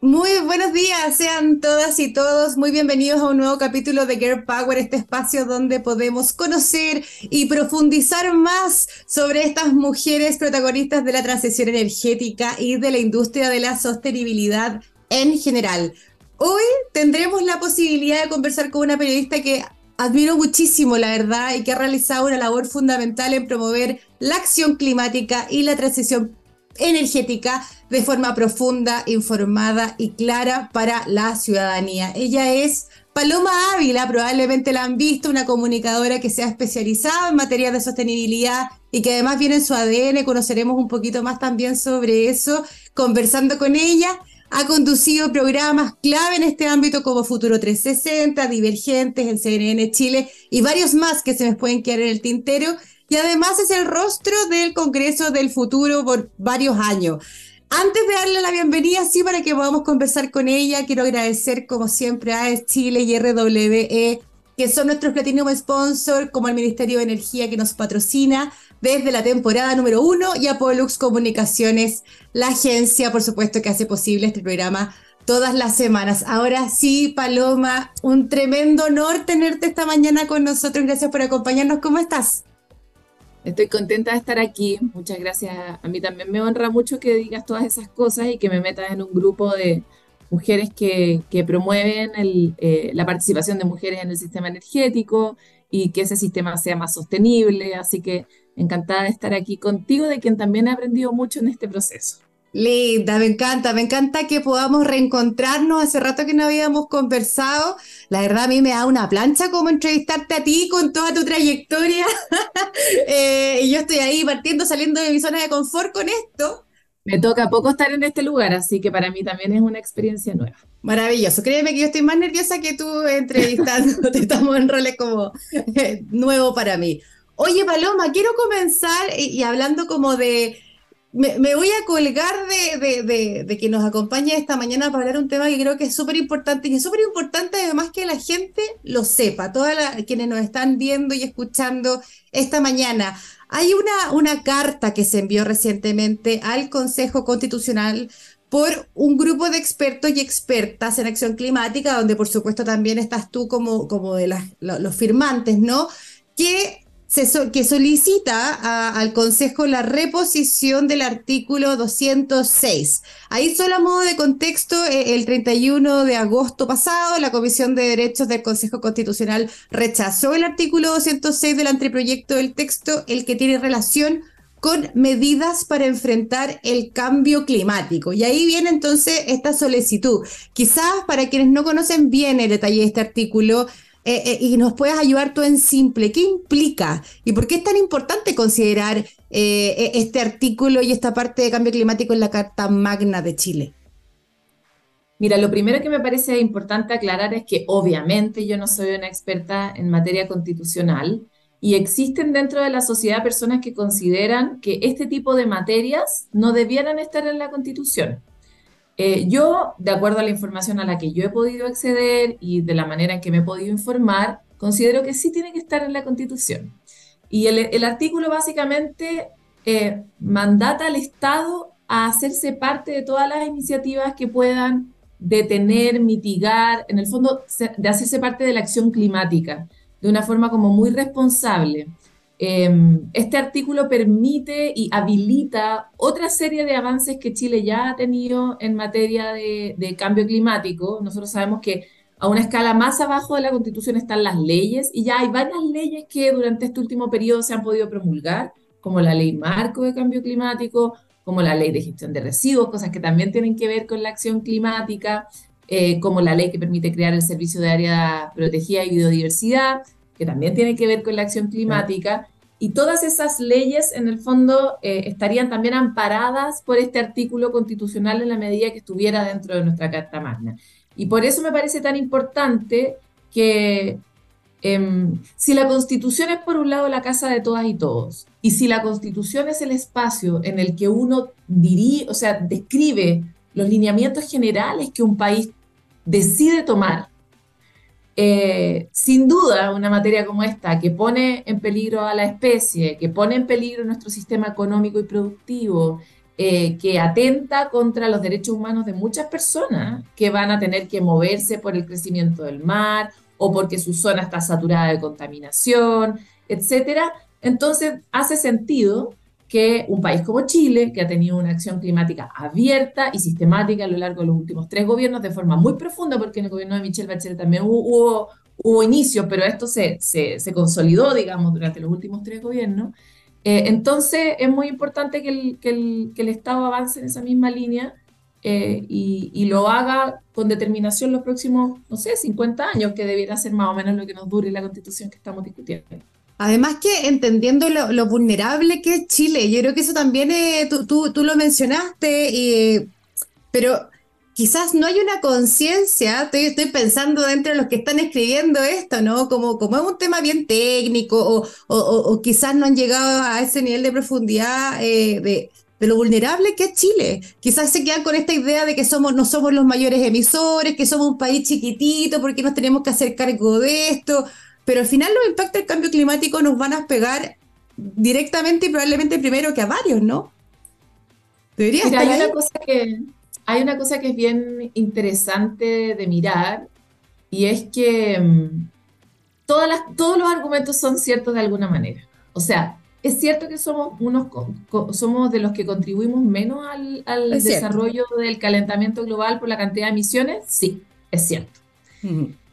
Muy buenos días, sean todas y todos muy bienvenidos a un nuevo capítulo de Girl Power, este espacio donde podemos conocer y profundizar más sobre estas mujeres protagonistas de la transición energética y de la industria de la sostenibilidad en general. Hoy tendremos la posibilidad de conversar con una periodista que admiro muchísimo, la verdad, y que ha realizado una labor fundamental en promover la acción climática y la transición energética de forma profunda, informada y clara para la ciudadanía. Ella es Paloma Ávila, probablemente la han visto, una comunicadora que se ha especializado en materia de sostenibilidad y que además viene en su ADN, conoceremos un poquito más también sobre eso, conversando con ella. Ha conducido programas clave en este ámbito como Futuro 360, Divergentes, en CNN Chile y varios más que se me pueden quedar en el tintero y además es el rostro del Congreso del Futuro por varios años. Antes de darle la bienvenida, sí, para que podamos conversar con ella, quiero agradecer como siempre a Chile y RWE, que son nuestros Platinum Sponsor, como el Ministerio de Energía que nos patrocina desde la temporada número uno, y a Pollux Comunicaciones, la agencia, por supuesto, que hace posible este programa todas las semanas. Ahora sí, Paloma, un tremendo honor tenerte esta mañana con nosotros. Gracias por acompañarnos. ¿Cómo estás? Estoy contenta de estar aquí. Muchas gracias. A mí también me honra mucho que digas todas esas cosas y que me metas en un grupo de mujeres que, promueven eh, la participación de mujeres en el sistema energético y que ese sistema sea más sostenible. Así que encantada de estar aquí contigo, de quien también he aprendido mucho en este proceso. Linda, me encanta, me encanta que podamos reencontrarnos. Hace rato que no habíamos conversado. La verdad a mí me da una plancha como entrevistarte a ti con toda tu trayectoria. Eh, y yo estoy ahí partiendo, saliendo de mi zona de confort con esto. Me toca poco estar en este lugar, así que para mí también es una experiencia nueva. Maravilloso. Créeme que yo estoy más nerviosa que tú entrevistando. Estamos en roles como eh, nuevo para mí. Oye, Paloma, quiero comenzar y hablando como de me, voy a colgar de, que nos acompañe esta mañana para hablar un tema que creo que es súper importante y es súper importante además que la gente lo sepa, todas quienes nos están viendo y escuchando esta mañana. Hay una, una carta que se envió recientemente al Consejo Constitucional por un grupo de expertos y expertas en acción climática, donde por supuesto también estás tú como, como de los firmantes, ¿no? Que que solicita al Consejo la reposición del artículo 206. Ahí solo a modo de contexto, eh, el 31 de agosto pasado, la Comisión de Derechos del Consejo Constitucional rechazó el artículo 206 del anteproyecto del texto, el que tiene relación con medidas para enfrentar el cambio climático. Y ahí viene entonces esta solicitud. Quizás para quienes no conocen bien el detalle de este artículo, eh, eh, y nos puedas ayudar tú en simple. ¿Qué implica y por qué es tan importante considerar eh, e, este artículo y esta parte de cambio climático en la Carta Magna de Chile? Mira, lo primero que me parece importante aclarar es que obviamente yo no soy una experta en materia constitucional y existen dentro de la sociedad personas que consideran que este tipo de materias no debieran estar en la constitución. Eh, yo, de acuerdo a la información a la que yo he podido acceder y de la manera en que me he podido informar, considero que sí tiene que estar en la Constitución. Y el, artículo básicamente eh, mandata al Estado a hacerse parte de todas las iniciativas que puedan detener, mitigar, en el fondo, de hacerse parte de la acción climática de una forma como muy responsable. Em, este artículo permite y habilita otra serie de avances que Chile ya ha tenido en materia de, cambio climático. Nosotros sabemos que a una escala más abajo de la Constitución están las leyes y ya hay varias leyes que durante este último periodo se han podido promulgar, como la ley marco de cambio climático, como la ley de gestión de residuos, cosas que también tienen que ver con la acción climática, eh, como la ley que permite crear el servicio de área protegida y biodiversidad que también tiene que ver con la acción climática. Y todas esas leyes, en el fondo, eh, estarían también amparadas por este artículo constitucional en la medida que estuviera dentro de nuestra Carta Magna. Y por eso me parece tan importante que em, si la Constitución es, por un lado, la casa de todas y todos, y si la Constitución es el espacio en el que uno diría, o sea, describe los lineamientos generales que un país decide tomar eh, sin duda, una materia como esta, que pone en peligro a la especie, que pone en peligro nuestro sistema económico y productivo, eh, que atenta contra los derechos humanos de muchas personas que van a tener que moverse por el crecimiento del mar o porque su zona está saturada de contaminación, etcétera. Entonces, hace sentido que un país como Chile, que ha tenido una acción climática abierta y sistemática a lo largo de los últimos tres gobiernos de forma muy profunda, porque en el gobierno de Michelle Bachelet también hubo, hubo, inicios, pero esto se, se, se, consolidó, digamos, durante los últimos tres gobiernos. Eh, entonces, es muy importante que el, que, el, que el, Estado avance en esa misma línea eh, y, y, lo haga con determinación los próximos, no sé, 50 años, que debiera ser más o menos lo que nos dure la constitución que estamos discutiendo. Además que entendiendo lo, vulnerable que es Chile, yo creo que eso también eh, tú, tú, lo mencionaste, pero quizás no hay una conciencia, estoy, estoy, pensando dentro de los que están escribiendo esto, ¿no? Como, como es un tema bien técnico o, o, quizás no han llegado a ese nivel de profundidad eh, de, de, lo vulnerable que es Chile. Quizás se quedan con esta idea de que somos, no somos los mayores emisores, que somos un país chiquitito, porque nos tenemos que hacer cargo de esto pero al final los impactos del cambio climático nos van a pegar directamente y probablemente primero que a varios, ¿no? Debería estar hay, Una cosa que, hay una cosa que es bien interesante de mirar y es que mm, todas las, todos los argumentos son ciertos de alguna manera. O sea, es cierto que somos, unos, somos de los que contribuimos menos al, al desarrollo del calentamiento global por la cantidad de emisiones. Sí, es cierto.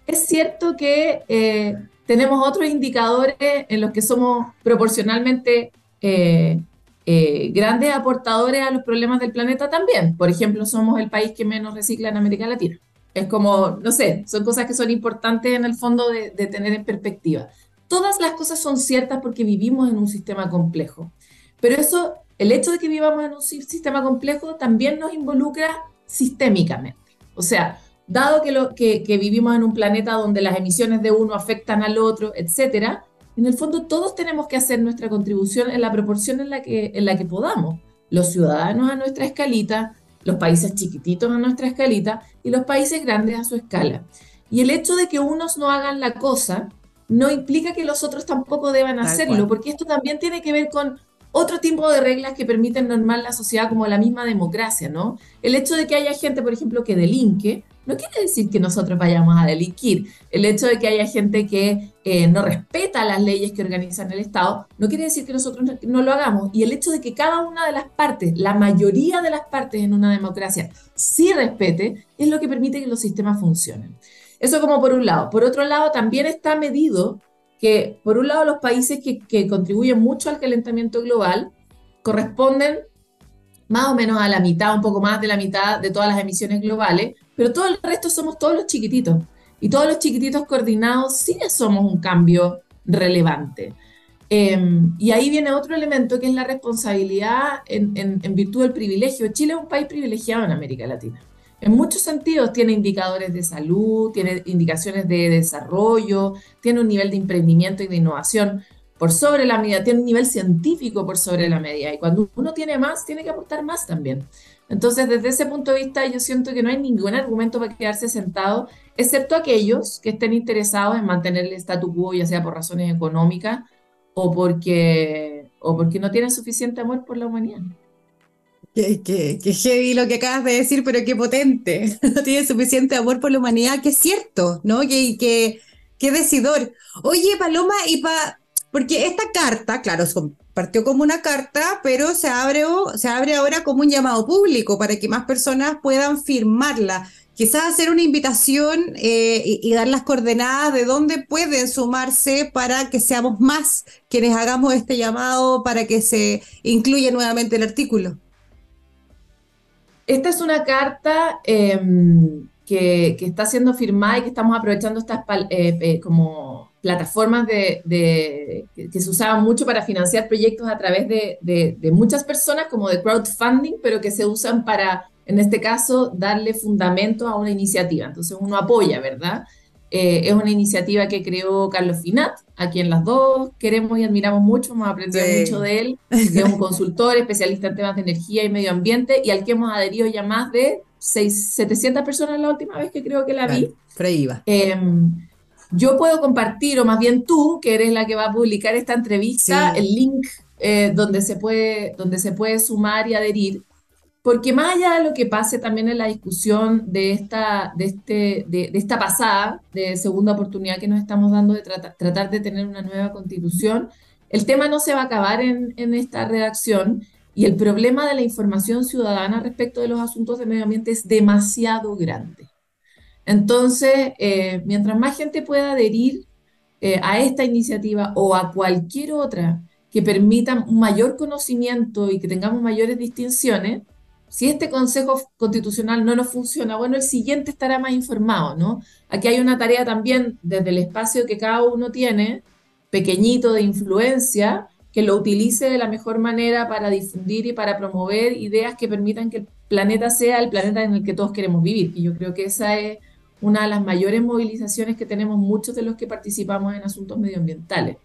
Es cierto que eh, tenemos otros indicadores en los que somos proporcionalmente eh, eh, grandes aportadores a los problemas del planeta también. Por ejemplo, somos el país que menos recicla en América Latina. Es como, no sé, son cosas que son importantes en el fondo de, de tener en perspectiva. Todas las cosas son ciertas porque vivimos en un sistema complejo. Pero eso, el hecho de que vivamos en un sistema complejo también nos involucra sistémicamente. O sea, dado que, lo, que, vivimos en un planeta donde las emisiones de uno afectan al otro, etcétera, en el fondo todos tenemos que hacer nuestra contribución en la proporción en la que, en la que podamos. Los ciudadanos a nuestra escalita, los países chiquititos a nuestra escalita y los países grandes a su escala. Y el hecho de que unos no hagan la cosa no implica que los otros tampoco deban hacerlo, porque esto también tiene que ver con otro tipo de reglas que permiten normar la sociedad como la misma democracia, ¿no? El hecho de que haya gente, por ejemplo, que delinque, no quiere decir que nosotros vayamos a delinquir. El hecho de que haya gente que eh, no respeta las leyes que organizan el Estado, no quiere decir que nosotros no, lo hagamos. Y el hecho de que cada una de las partes, la mayoría de las partes en una democracia, sí respete, es lo que permite que los sistemas funcionen. Eso como por un lado. Por otro lado, también está medido que, por un lado, los países que, que contribuyen mucho al calentamiento global corresponden más o menos a la mitad, un poco más de la mitad de todas las emisiones globales, pero todo el resto somos todos los chiquititos. Y todos los chiquititos coordinados sí somos un cambio relevante. Em, y ahí viene otro elemento que es la responsabilidad en, en, virtud del privilegio. Chile es un país privilegiado en América Latina. En muchos sentidos tiene indicadores de salud, tiene indicaciones de desarrollo, tiene un nivel de emprendimiento y de innovación por sobre la media, tiene un nivel científico por sobre la media. Y cuando uno tiene más, tiene que aportar más también. Entonces, desde ese punto de vista, yo siento que no hay ningún argumento para quedarse sentado, excepto aquellos que estén interesados en mantener el statu quo, ya sea por razones económicas o porque, o porque no tienen suficiente amor por la humanidad. Qué, qué, qué, heavy lo que acabas de decir, pero qué potente. No tiene suficiente amor por la humanidad, que es cierto, ¿no? Que, que, qué decidor. Oye, Paloma, y pa, porque esta carta, claro, partió como una carta, pero se abre, se abre ahora como un llamado público para que más personas puedan firmarla. Quizás hacer una invitación eh, y, dar las coordenadas de dónde pueden sumarse para que seamos más quienes hagamos este llamado para que se incluya nuevamente el artículo. Esta es una carta em, que, está siendo firmada y que estamos aprovechando estas eh, eh, como plataformas de, que se usaban mucho para financiar proyectos a través de, muchas personas, como de crowdfunding, pero que se usan para, en este caso, darle fundamento a una iniciativa. Entonces uno apoya, ¿verdad? Eh, es una iniciativa que creó Carlos Finat, a quien las dos queremos y admiramos mucho, hemos aprendido mucho de él. Es un consultor, especialista en temas de energía y medio ambiente, y al que hemos adherido ya más de 700 personas la última vez que creo que la vi. Claro, yo puedo compartir, o más bien tú, que eres la que va a publicar esta entrevista, el link eh, donde, se puede, donde se puede sumar y adherir. porque más allá de lo que pase también en la discusión de esta, de este, de, esta pasada, de segunda oportunidad que nos estamos dando de tratar de tener una nueva constitución, el tema no se va a acabar en, en esta redacción y el problema de la información ciudadana respecto de los asuntos de medio ambiente es demasiado grande. Entonces, eh, mientras más gente pueda adherir eh, a esta iniciativa o a cualquier otra que permita un mayor conocimiento y que tengamos mayores distinciones, si este Consejo Constitucional no nos funciona, bueno, el siguiente estará más informado, ¿no? Aquí hay una tarea también desde el espacio que cada uno tiene, pequeñito de influencia, que lo utilice de la mejor manera para difundir y para promover ideas que permitan que el planeta sea el planeta en el que todos queremos vivir. Y yo creo que esa es una de las mayores movilizaciones que tenemos muchos de los que participamos en asuntos medioambientales.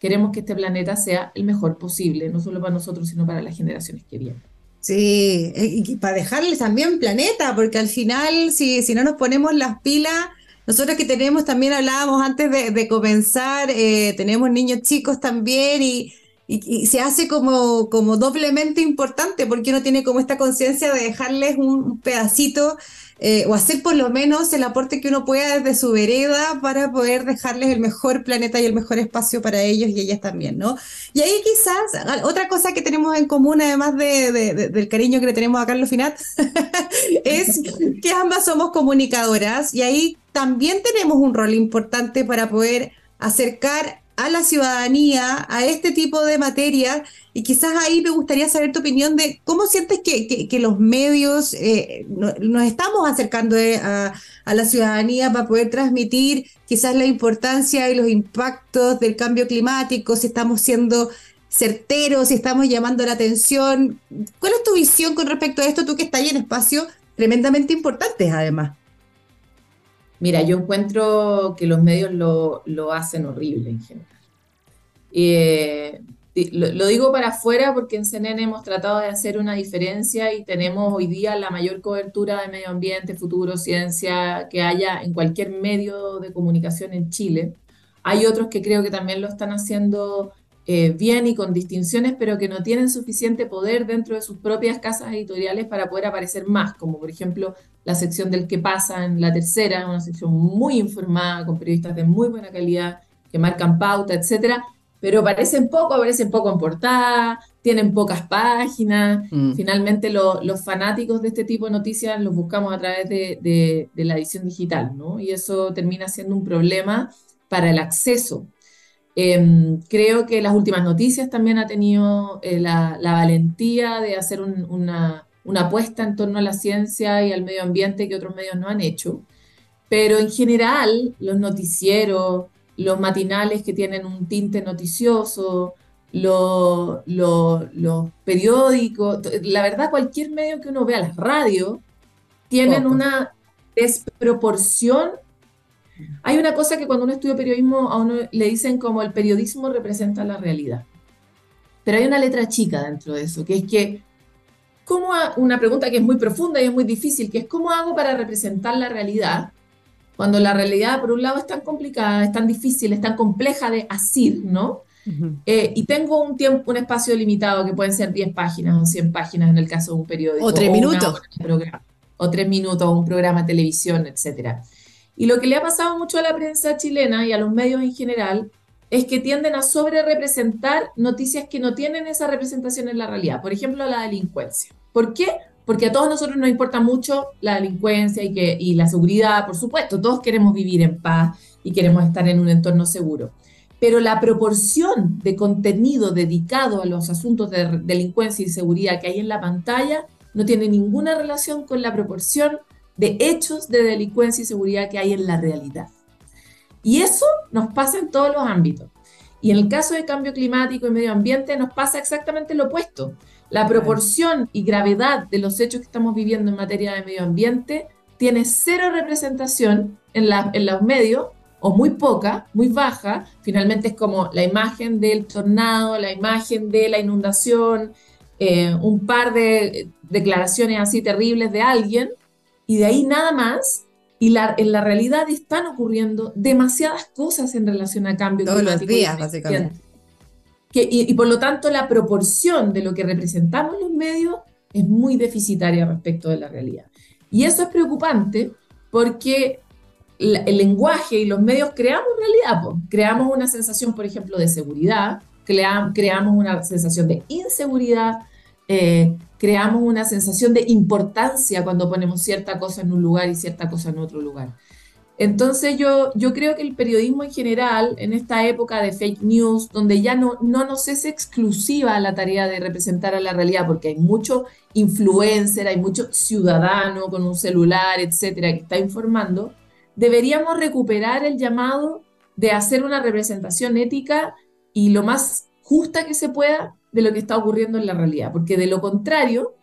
Queremos que este planeta sea el mejor posible, no solo para nosotros, sino para las generaciones que vienen. Sí, y para dejarles también planeta, porque al final, si, si no nos ponemos las pilas, nosotros que tenemos, también hablábamos antes de, comenzar, eh, tenemos niños chicos también y, se hace como, como doblemente importante porque uno tiene como esta conciencia de dejarles un pedacito eh, o hacer por lo menos el aporte que uno pueda desde su vereda para poder dejarles el mejor planeta y el mejor espacio para ellos y ellas también, ¿no? Y ahí quizás otra cosa que tenemos en común, además de, del cariño que le tenemos a Carlos Finat, es que ambas somos comunicadoras y ahí también tenemos un rol importante para poder acercar a la ciudadanía a este tipo de materias y quizás ahí me gustaría saber tu opinión de cómo sientes que, que, los medios eh, nos estamos acercando eh, a, a, la ciudadanía para poder transmitir quizás la importancia y los impactos del cambio climático, si estamos siendo certeros, si estamos llamando la atención. ¿Cuál es tu visión con respecto a esto, tú que estás en espacios tremendamente importantes además? Mira, yo encuentro que los medios lo, lo hacen horrible en general. Eh, lo, digo para afuera porque en CNN hemos tratado de hacer una diferencia y tenemos hoy día la mayor cobertura de medio ambiente, futuro, ciencia que haya en cualquier medio de comunicación en Chile. Hay otros que creo que también lo están haciendo eh, bien y con distinciones, pero que no tienen suficiente poder dentro de sus propias casas editoriales para poder aparecer más, como por ejemplo la sección del que pasa en la tercera, una sección muy informada, con periodistas de muy buena calidad, que marcan pauta, etcétera pero aparecen poco, aparecen poco en portada, tienen pocas páginas. Mm. Finalmente los fanáticos de este tipo de noticias los buscamos a través de, la edición digital, ¿no? Y eso termina siendo un problema para el acceso. Em, creo que las últimas noticias también ha tenido eh, la, valentía de hacer una, una apuesta en torno a la ciencia y al medio ambiente que otros medios no han hecho. Pero en general, los noticieros, los matinales que tienen un tinte noticioso, los periódicos, la verdad cualquier medio que uno vea, las radios, tienen una desproporción. Hay una cosa que cuando uno estudia periodismo a uno le dicen como el periodismo representa la realidad. Pero hay una letra chica dentro de eso, que es que, ¿cómo una pregunta que es muy profunda y es muy difícil, que es ¿cómo hago para representar la realidad? cuando la realidad, por un lado, es tan complicada, es tan difícil, es tan compleja de asir, ¿no? Eh, y tengo un tiempo, un espacio limitado que pueden ser 10 páginas o 100 páginas en el caso de un periódico. O 3 minutos. o 3 minutos, o un programa de televisión, etc. Y lo que le ha pasado mucho a la prensa chilena y a los medios en general es que tienden a sobre representar noticias que no tienen esa representación en la realidad. Por ejemplo, la delincuencia. ¿Por qué? porque a todos nosotros nos importa mucho la delincuencia y, que, y la seguridad, por supuesto, todos queremos vivir en paz y queremos estar en un entorno seguro. Pero la proporción de contenido dedicado a los asuntos de delincuencia y seguridad que hay en la pantalla no tiene ninguna relación con la proporción de hechos de delincuencia y seguridad que hay en la realidad. Y eso nos pasa en todos los ámbitos. Y en el caso de cambio climático y medio ambiente nos pasa exactamente lo opuesto. La proporción y gravedad de los hechos que estamos viviendo en materia de medio ambiente tiene cero representación en, los medios, o muy poca, muy baja. Finalmente es como la imagen del tornado, la imagen de la inundación, eh, un par de declaraciones así terribles de alguien, y de ahí nada más. Y en la realidad están ocurriendo demasiadas cosas en relación a cambio Todos climático. Todos los días, básicamente y, por lo tanto la proporción de lo que representamos los medios es muy deficitaria respecto de la realidad. Y eso es preocupante porque el lenguaje y los medios creamos realidad, creamos una sensación, por ejemplo, de seguridad, creamos una sensación de inseguridad, eh, creamos una sensación de importancia cuando ponemos cierta cosa en un lugar y cierta cosa en otro lugar. Entonces yo, yo creo que el periodismo en general, en esta época de fake news, donde ya no, no nos es exclusiva la tarea de representar a la realidad, porque hay mucho influencer, hay mucho ciudadano con un celular, etcétera, que está informando, deberíamos recuperar el llamado de hacer una representación ética y lo más justa que se pueda de lo que está ocurriendo en la realidad, porque de lo contrario,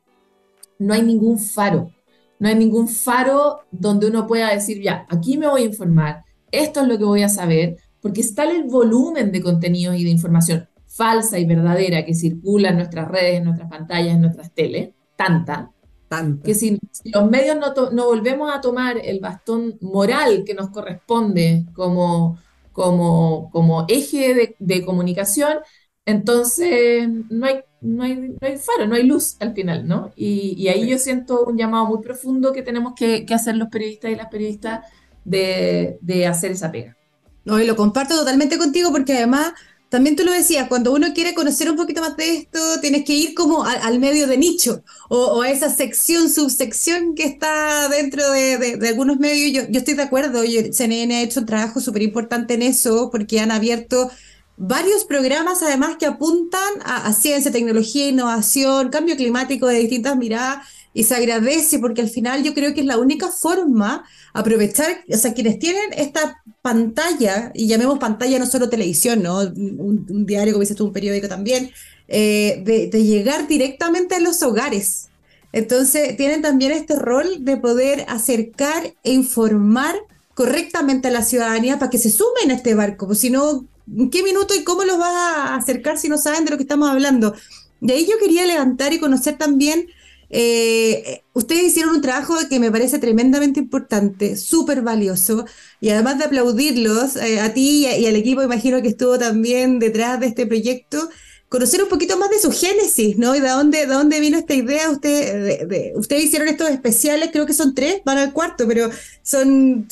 no hay ningún faro no hay ningún faro donde uno pueda decir, ya, aquí me voy a informar, esto es lo que voy a saber, porque está el volumen de contenidos y de información falsa y verdadera que circula en nuestras redes, en nuestras pantallas, en nuestras teles, tanta, tanta. que si, los medios no, no, volvemos a tomar el bastón moral que nos corresponde como, como, como eje de, de comunicación, entonces no hay no hay, faro, no hay luz al final, ¿no? Y, ahí yo siento un llamado muy profundo que tenemos que, hacer los periodistas y las periodistas de, hacer esa pega. No, y lo comparto totalmente contigo porque además, también tú lo decías, cuando uno quiere conocer un poquito más de esto, tienes que ir como al, medio de nicho o, a esa sección, subsección que está dentro de, algunos medios. Yo, yo estoy de acuerdo, yo, CNN ha hecho un trabajo súper importante en eso porque han abierto varios programas además que apuntan a, ciencia, tecnología, innovación, cambio climático de distintas miradas y se agradece porque al final yo creo que es la única forma aprovechar, o sea, quienes tienen esta pantalla, y llamemos pantalla no solo televisión, ¿no? Un, diario, como dices tú, un periódico también, eh, de, de llegar directamente a los hogares. Entonces, tienen también este rol de poder acercar e informar correctamente a la ciudadanía para que se sumen a este barco, porque si no, ¿En qué minuto y cómo los vas a acercar si no saben de lo que estamos hablando? De ahí yo quería levantar y conocer también, eh, ustedes hicieron un trabajo que me parece tremendamente importante, súper valioso, y además de aplaudirlos, eh, a ti y, al equipo, imagino que estuvo también detrás de este proyecto, conocer un poquito más de su génesis, ¿no? Y de dónde, de dónde vino esta idea. Usted, de, ustedes hicieron estos especiales, creo que son tres, van al cuarto, pero son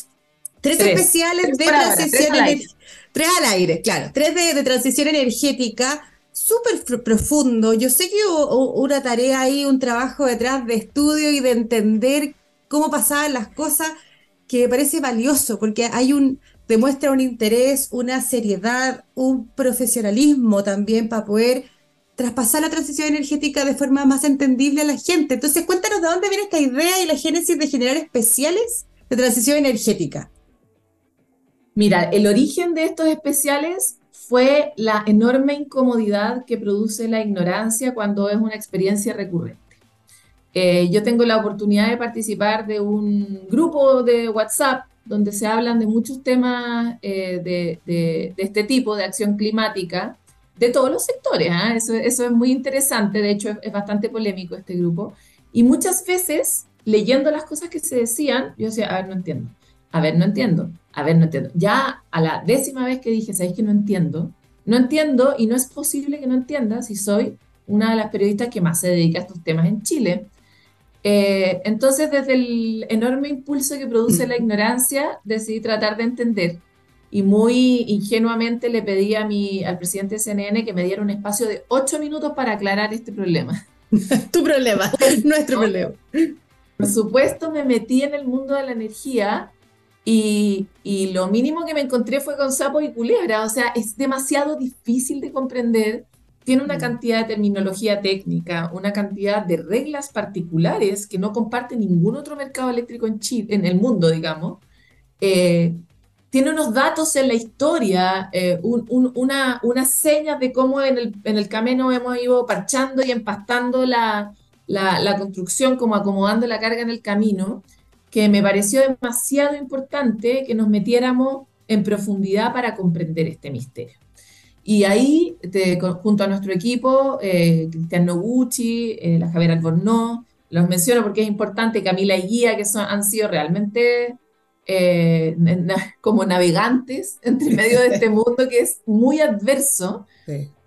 tres, especiales de transición Tres al aire, claro. Tres de, transición energética, súper profundo. Yo sé que hubo una tarea ahí, un trabajo detrás de estudio y de entender cómo pasaban las cosas que me parece valioso, porque hay un, demuestra un interés, una seriedad, un profesionalismo también para poder traspasar la transición energética de forma más entendible a la gente. Entonces, cuéntanos de dónde viene esta idea y la génesis de generar especiales de transición energética. Mira, el origen de estos especiales fue la enorme incomodidad que produce la ignorancia cuando es una experiencia recurrente. Eh, yo tengo la oportunidad de participar de un grupo de WhatsApp donde se hablan de muchos temas eh, de, este tipo, de acción climática, de todos los sectores. ¿ah? Eso, es muy interesante, de hecho es, bastante polémico este grupo. Y muchas veces, leyendo las cosas que se decían, yo decía, a ver, no entiendo a ver, no entiendo, a ver, no entiendo. Ya a la décima vez que dije, ¿sabéis que no entiendo? No entiendo y no es posible que no entienda si soy una de las periodistas que más se dedica a estos temas en Chile. Eh, entonces, desde el enorme impulso que produce la ignorancia, decidí tratar de entender. Y muy ingenuamente le pedí a mi, al presidente de CNN que me diera un espacio de ocho minutos para aclarar este problema. tu problema, nuestro problema. Por supuesto, me metí en el mundo de la energía y, lo mínimo que me encontré fue con sapo y culebra, o sea, es demasiado difícil de comprender, tiene una mm. cantidad de terminología técnica, una cantidad de reglas particulares que no comparte ningún otro mercado eléctrico en, Chile, en el mundo, digamos. Eh, tiene unos datos en la historia, eh, una, unas señas de cómo en el, en el, camino hemos ido parchando y empastando la, la, la construcción, como acomodando la carga en el camino que me pareció demasiado importante que nos metiéramos en profundidad para comprender este misterio. Y ahí, junto a nuestro equipo, eh, Cristian Noguchi, eh, la Javier Albornoz, los menciono porque es importante, Camila y Guía, que son, han sido realmente eh, como navegantes entre medio de este mundo que es muy adverso.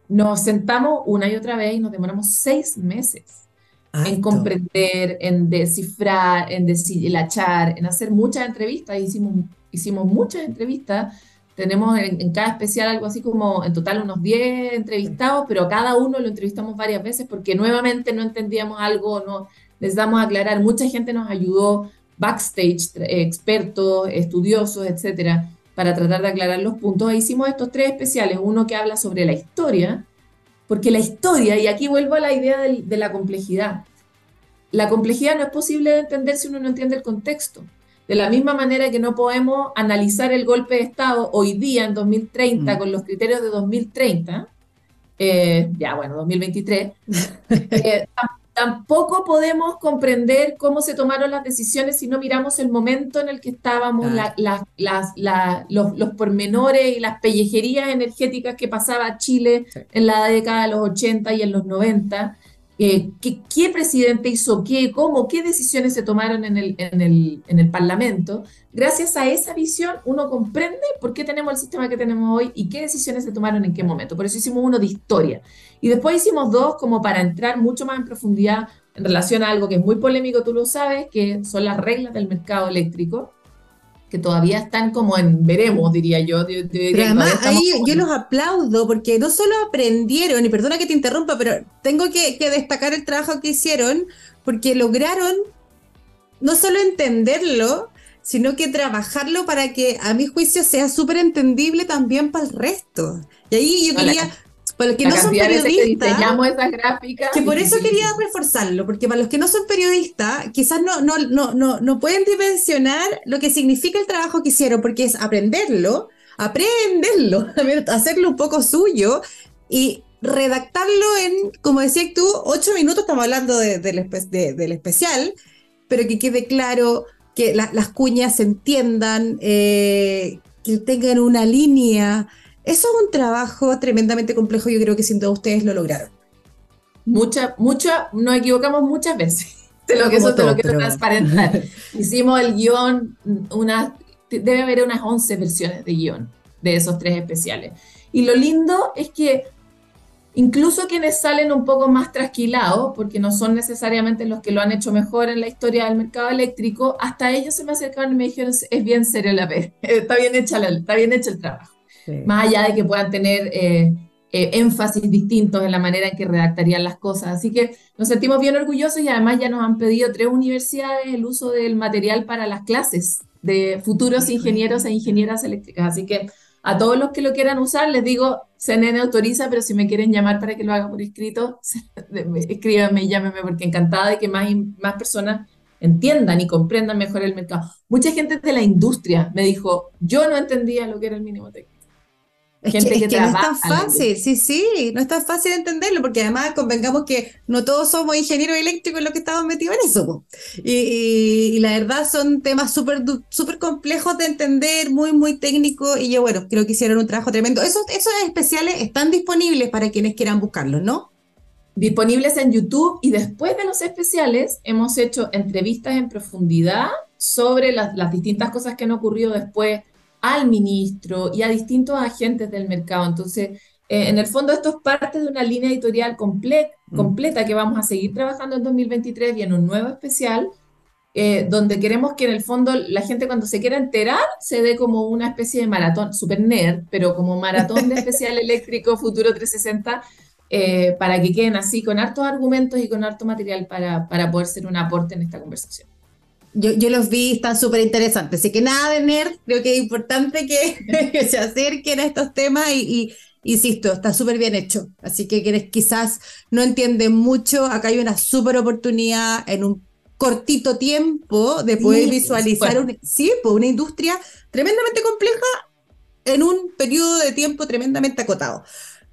Nos sentamos una y otra vez y nos demoramos seis meses en comprender, en descifrar, en deshilachar, en hacer muchas entrevistas. Hicimos, hicimos muchas entrevistas. Tenemos en, cada especial algo así como en total unos 10 entrevistados, pero cada uno lo entrevistamos varias veces porque nuevamente no entendíamos algo, no a aclarar. Mucha gente nos ayudó backstage, expertos, estudiosos, etcétera, para tratar de aclarar los puntos. E hicimos estos tres especiales, uno que habla sobre la historia, porque la historia, y aquí vuelvo a la idea de, la complejidad, la complejidad no es posible de entender si uno no entiende el contexto. De la misma manera que no podemos analizar el golpe de Estado hoy día, en 2030, mm. con los criterios de 2030, eh, ya bueno, 2023, eh, tampoco podemos comprender cómo se tomaron las decisiones si no miramos el momento en el que estábamos, los, pormenores y las pellejerías energéticas que pasaba Chile en la década de los 80 y en los 90. Eh, ¿qué, presidente hizo qué? ¿Cómo? ¿Qué decisiones se tomaron en el, en, el, en el Parlamento? Gracias a esa visión uno comprende por qué tenemos el sistema que tenemos hoy y qué decisiones se tomaron en qué momento. Por eso hicimos uno de historia. Y después hicimos dos como para entrar mucho más en profundidad en relación a algo que es muy polémico, tú lo sabes, que son las reglas del mercado eléctrico que todavía están como en veremos, diría yo. pero además, ahí yo los aplaudo porque no solo aprendieron, y perdona que te interrumpa, pero tengo que, destacar el trabajo que hicieron porque lograron no solo entenderlo, sino que trabajarlo para que a mi juicio sea súper entendible también para el resto. Y ahí yo quería, para los que no son periodistas. Que, por eso quería reforzarlo, porque para los que no son periodistas, quizás no, no, no, no, no pueden dimensionar lo que significa el trabajo que hicieron, porque es aprenderlo, aprenderlo, hacerlo un poco suyo y redactarlo en, como decías tú, ocho minutos, estamos hablando de, del especial, pero que quede claro, que las cuñas se entiendan, eh, que tengan una línea. Eso es un trabajo tremendamente complejo, yo creo que sin todos ustedes lo lograron. Mucha, mucha, nos equivocamos muchas veces. De lo que eso te lo quiero transparentar. Hicimos el guion, una, debe haber unas 11 versiones de guion de esos tres especiales. Y lo lindo es que incluso quienes salen un poco más trasquilados, porque no son necesariamente los que lo han hecho mejor en la historia del mercado eléctrico, hasta ellos se me acercaron y me dijeron, es bien serio la vez, está bien hecha está bien hecho el trabajo más allá de que puedan tener eh, eh, énfasis distintos en la manera en que redactarían las cosas. Así que nos sentimos bien orgullosos y además ya nos han pedido tres universidades el uso del material para las clases de futuros ingenieros e ingenieras eléctricas. Así que a todos los que lo quieran usar, les digo, CNN autoriza, pero si me quieren llamar para que lo haga por escrito, escríbanme y llámenme porque encantada de que más, más personas entiendan y comprendan mejor el mercado. Mucha gente de la industria me dijo, yo no entendía lo que era el mínimo técnico. Es que, no es tan fácil, sí, sí, no es tan fácil entenderlo, porque además convengamos que no todos somos ingenieros eléctricos los que estamos metidos en eso. Y, la verdad son temas súper súper complejos de entender, muy, muy técnicos, y yo, bueno, creo que hicieron un trabajo tremendo. Esos, esos especiales están disponibles para quienes quieran buscarlos, ¿no? Disponibles en YouTube y después de los especiales hemos hecho entrevistas en profundidad sobre las, las distintas cosas que han ocurrido después al ministro y a distintos agentes del mercado. Entonces, eh, en el fondo esto es parte de una línea editorial mm. completa que vamos a seguir trabajando en 2023 y en un nuevo especial, eh, donde queremos que en el fondo la gente cuando se quiera enterar se dé como una especie de maratón, super nerd, pero como maratón de especial eléctrico Futuro 360, eh, para que queden así con hartos argumentos y con harto material para, para poder ser un aporte en esta conversación yo, los vi, están súper interesantes. Así que nada de nerd, creo que es importante que, se acerquen a estos temas y, insisto, está súper bien hecho. Así que quienes quizás no entienden mucho, acá hay una súper oportunidad en un cortito tiempo de poder visualizar un, sí, pues una industria tremendamente compleja en un periodo de tiempo tremendamente acotado.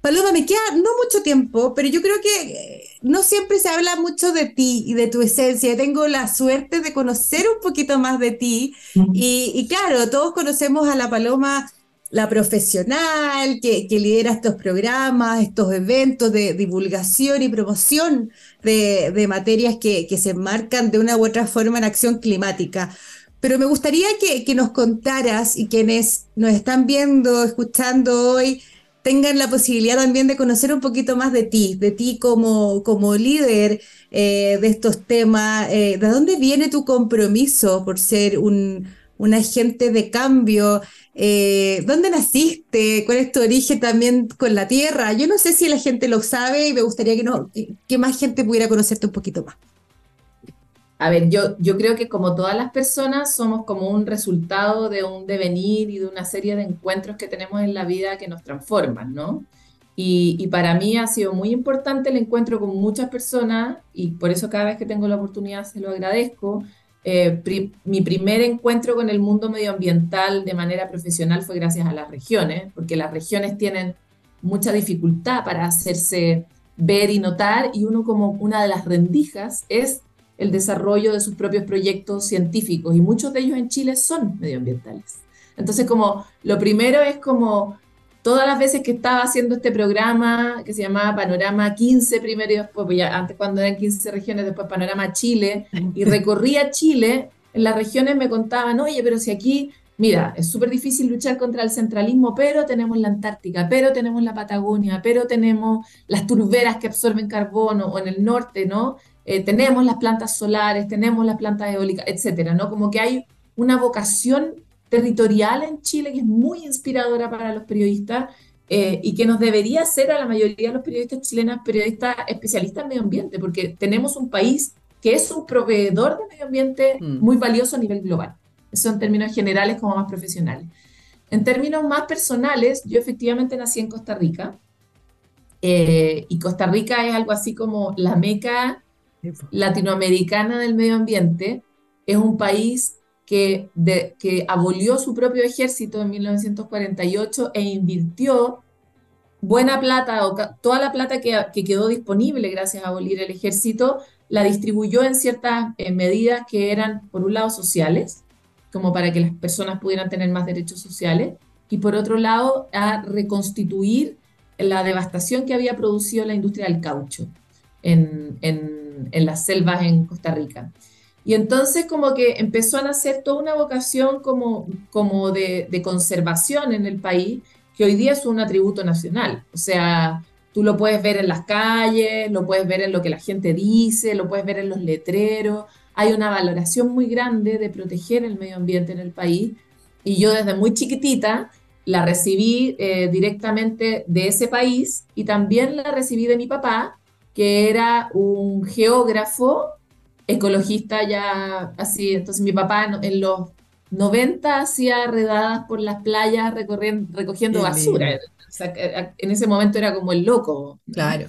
Paloma, me queda no mucho tiempo, pero yo creo que eh, no siempre se habla mucho de ti y de tu esencia. Tengo la suerte de conocer un poquito más de ti y, claro, todos conocemos a la Paloma, la profesional que, lidera estos programas, estos eventos de divulgación y promoción de, materias que, se enmarcan de una u otra forma en acción climática. Pero me gustaría que, que nos contaras y quienes nos están viendo, escuchando hoy, tengan la posibilidad también de conocer un poquito más de ti, de ti como, como líder eh, de estos temas. Eh, ¿De dónde viene tu compromiso por ser un, un agente de cambio? Eh, ¿Dónde naciste? ¿Cuál es tu origen también con la tierra? Yo no sé si la gente lo sabe y me gustaría que, no, que más gente pudiera conocerte un poquito más. A ver, yo, yo creo que como todas las personas somos como un resultado de un devenir y de una serie de encuentros que tenemos en la vida que nos transforman, ¿no? Y, y, para mí ha sido muy importante el encuentro con muchas personas y por eso cada vez que tengo la oportunidad se lo agradezco. Eh, mi primer encuentro con el mundo medioambiental de manera profesional fue gracias a las regiones, porque las regiones tienen mucha dificultad para hacerse ver y notar y uno como una de las rendijas es el desarrollo de sus propios proyectos científicos y muchos de ellos en Chile son medioambientales. Entonces, como lo primero es como todas las veces que estaba haciendo este programa que se llamaba Panorama 15 primero y después, pues ya antes cuando eran 15 regiones, después Panorama Chile, y recorría Chile, en las regiones me contaban, oye, pero si aquí, mira, es súper difícil luchar contra el centralismo, pero tenemos la Antártica, pero tenemos la Patagonia, pero tenemos las turberas que absorben carbono, o en el norte, ¿no? Eh, tenemos las plantas solares, tenemos las plantas eólicas, etcétera, ¿no? Como que hay una vocación territorial en Chile que es muy inspiradora para los periodistas eh, y que nos debería hacer a la mayoría de los periodistas chilenos periodistas especialistas en medio ambiente, porque tenemos un país que es un proveedor de medio ambiente mm. muy valioso a nivel global. Eso en términos generales como más profesionales. En términos más personales, yo efectivamente nací en Costa Rica. Eh, y Costa Rica es algo así como la meca latinoamericana del medio ambiente, es un país que, abolió su propio ejército en 1948 e invirtió buena plata o toda la plata que, quedó disponible gracias a abolir el ejército, la distribuyó en ciertas eh, medidas que eran, por un lado, sociales, como para que las personas pudieran tener más derechos sociales, y por otro lado, a reconstituir la devastación que había producido la industria del caucho en, las selvas en Costa Rica. Y entonces como que empezó a nacer toda una vocación como, como de, de, conservación en el país, que hoy día es un atributo nacional. O sea, tú lo puedes ver en las calles, lo puedes ver en lo que la gente dice, lo puedes ver en los letreros. Hay una valoración muy grande de proteger el medio ambiente en el país. Y yo desde muy chiquitita la recibí eh, directamente de ese país y también la recibí de mi papá, que era un geógrafo, ecologista ya así. Entonces mi papá en, los 90 hacía redadas por las playas recogiendo basura. en ese momento era como el loco. Claro.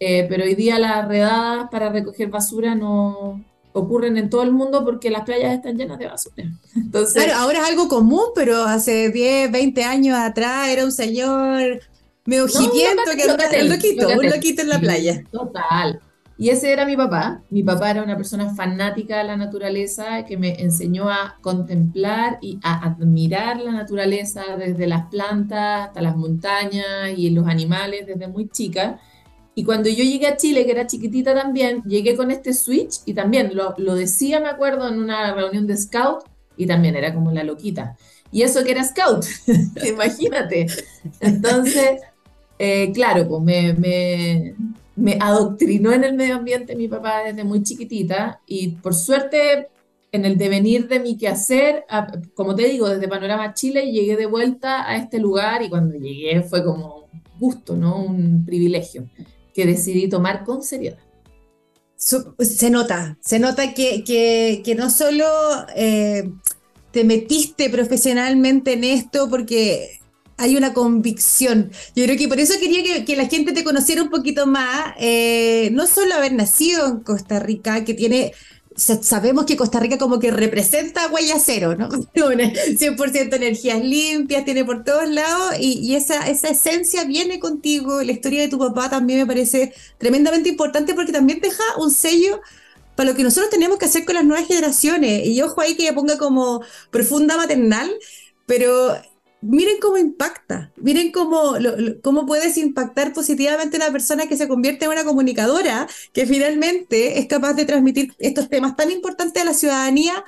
Eh, pero hoy día las redadas para recoger basura no ocurren en todo el mundo porque las playas están llenas de basura. Entonces, claro, ahora es algo común, pero hace 10, 20 años atrás era un señor me no, que un loquito, un loquito en la playa. Total. Y ese era mi papá. Mi papá era una persona fanática de la naturaleza que me enseñó a contemplar y a admirar la naturaleza desde las plantas hasta las montañas y los animales desde muy chica. Y cuando yo llegué a Chile, que era chiquitita también, llegué con este switch y también lo, lo decía, me acuerdo, en una reunión de scout y también era como la loquita. Y eso que era scout, imagínate. Entonces, eh, claro, pues me, adoctrinó en el medio ambiente mi papá desde muy chiquitita y por suerte en el devenir de mi quehacer, como te digo, desde Panorama Chile llegué de vuelta a este lugar y cuando llegué fue como gusto, ¿no? Un privilegio que decidí tomar con seriedad. Se nota, se nota que, que, no solo eh, te metiste profesionalmente en esto porque hay una convicción. Yo creo que por eso quería que, la gente te conociera un poquito más, eh, no solo haber nacido en Costa Rica, que tiene sabemos que Costa Rica como que representa huella cero, ¿no? 100% energías limpias, tiene por todos lados y, esa, esa esencia viene contigo. La historia de tu papá también me parece tremendamente importante porque también deja un sello para lo que nosotros tenemos que hacer con las nuevas generaciones. Y ojo ahí que ya ponga como profunda maternal, pero miren cómo impacta, miren cómo, cómo puedes impactar positivamente a una persona que se convierte en una comunicadora que finalmente es capaz de transmitir estos temas tan importantes a la ciudadanía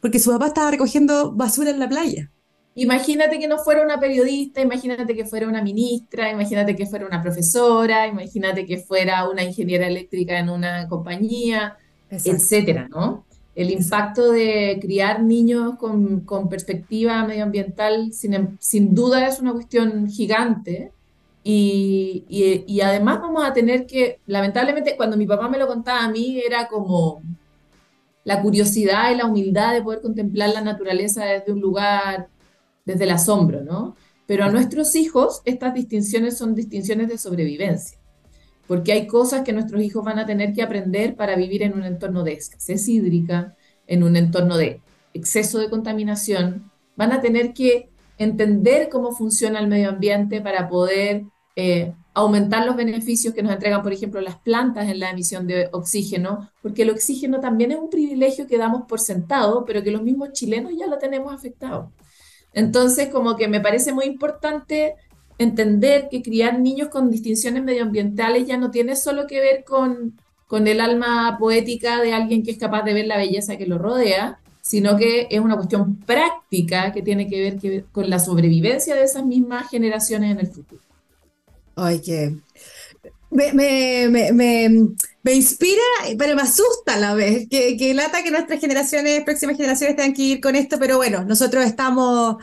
porque su papá estaba recogiendo basura en la playa. imagínate que no fuera una periodista, imagínate que fuera una ministra, imagínate que fuera una profesora, imagínate que fuera una ingeniera eléctrica en una compañía, etcétera, ¿no? El impacto de criar niños con, perspectiva medioambiental sin, sin, duda es una cuestión gigante. Y, y, además vamos a tener que, lamentablemente, cuando mi papá me lo contaba a mí, era como la curiosidad y la humildad de poder contemplar la naturaleza desde un lugar, desde el asombro, ¿no? Pero a nuestros hijos estas distinciones son distinciones de sobrevivencia porque hay cosas que nuestros hijos van a tener que aprender para vivir en un entorno de escasez hídrica, en un entorno de exceso de contaminación, van a tener que entender cómo funciona el medio ambiente para poder eh, aumentar los beneficios que nos entregan, por ejemplo, las plantas en la emisión de oxígeno, porque el oxígeno también es un privilegio que damos por sentado, pero que los mismos chilenos ya lo tenemos afectado. Entonces, como que me parece muy importante entender que criar niños con distinciones medioambientales ya no tiene solo que ver con, con el alma poética de alguien que es capaz de ver la belleza que lo rodea, sino que es una cuestión práctica que tiene que ver con la sobrevivencia de esas mismas generaciones en el futuro. Ay, que me, me, me, me, inspira, pero me asusta a la vez, que, que lata que nuestras generaciones, próximas generaciones tengan que ir con esto, pero bueno, nosotros estamos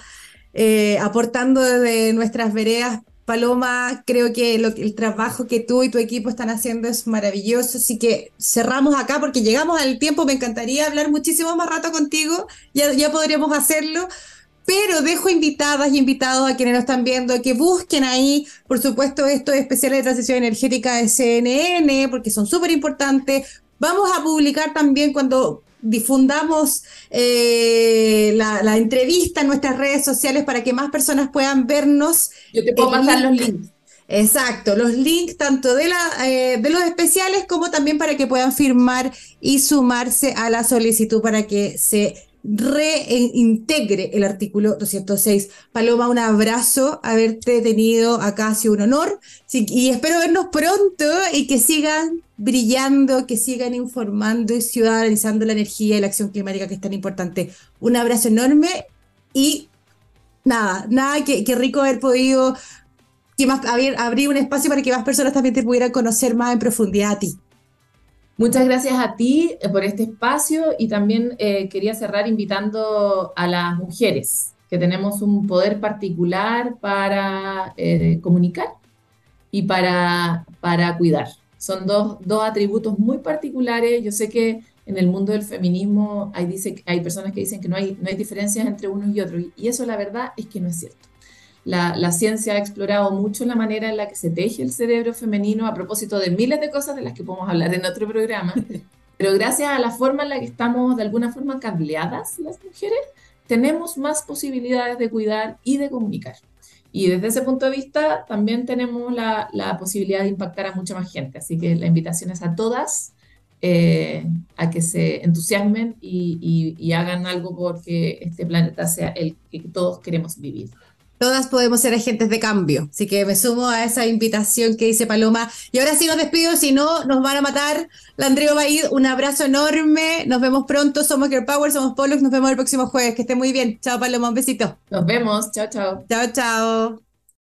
eh, aportando desde nuestras veredas. Paloma, creo que el trabajo que tú y tu equipo están haciendo es maravilloso, así que cerramos acá porque llegamos al tiempo, me encantaría hablar muchísimo más rato contigo, ya, ya podríamos hacerlo, pero dejo invitadas y invitados a quienes nos están viendo que busquen ahí, por supuesto, estos especiales de transición energética de CNN, porque son súper importantes. Vamos a publicar también cuando difundamos eh, la, entrevista en nuestras redes sociales para que más personas puedan vernos. Yo te puedo mandar los links. Exacto, los links tanto de, la, eh, de los especiales como también para que puedan firmar y sumarse a la solicitud para que se reintegre el artículo 206. Paloma, un abrazo, haberte tenido acá ha sido un honor y espero vernos pronto y que sigan brillando, que sigan informando y ciudadanizando la energía y la acción climática que es tan importante. Un abrazo enorme y nada, nada, que, rico haber podido que más, abrir, abrir un espacio para que más personas también te pudieran conocer más en profundidad a ti. Muchas gracias a ti eh, por este espacio y también eh, quería cerrar invitando a las mujeres, que tenemos un poder particular para eh, comunicar y para, para cuidar. Son dos, dos, atributos muy particulares. Yo sé que en el mundo del feminismo hay, dice, hay personas que dicen que no hay, no hay diferencias entre unos y otros, y eso la verdad es que no es cierto. La, ciencia ha explorado mucho la manera en la que se teje el cerebro femenino a propósito de miles de cosas de las que podemos hablar en otro programa. Pero gracias a la forma en la que estamos de alguna forma cableadas las mujeres, tenemos más posibilidades de cuidar y de comunicar. Y desde ese punto de vista también tenemos la, posibilidad de impactar a mucha más gente. Así que la invitación es a todas eh, a que se entusiasmen y, y hagan algo porque este planeta sea el que todos queremos vivir. Todas podemos ser agentes de cambio. Así que me sumo a esa invitación que dice Paloma. Y ahora sí nos despido, si no, nos van a matar. Landrio Baid, un abrazo enorme. Nos vemos pronto. Somos Girl Power, somos Pollux. Nos vemos el próximo jueves. Que esté muy bien. Chao, Paloma. Un besito. Nos vemos. Chao, chao. Chao, chao.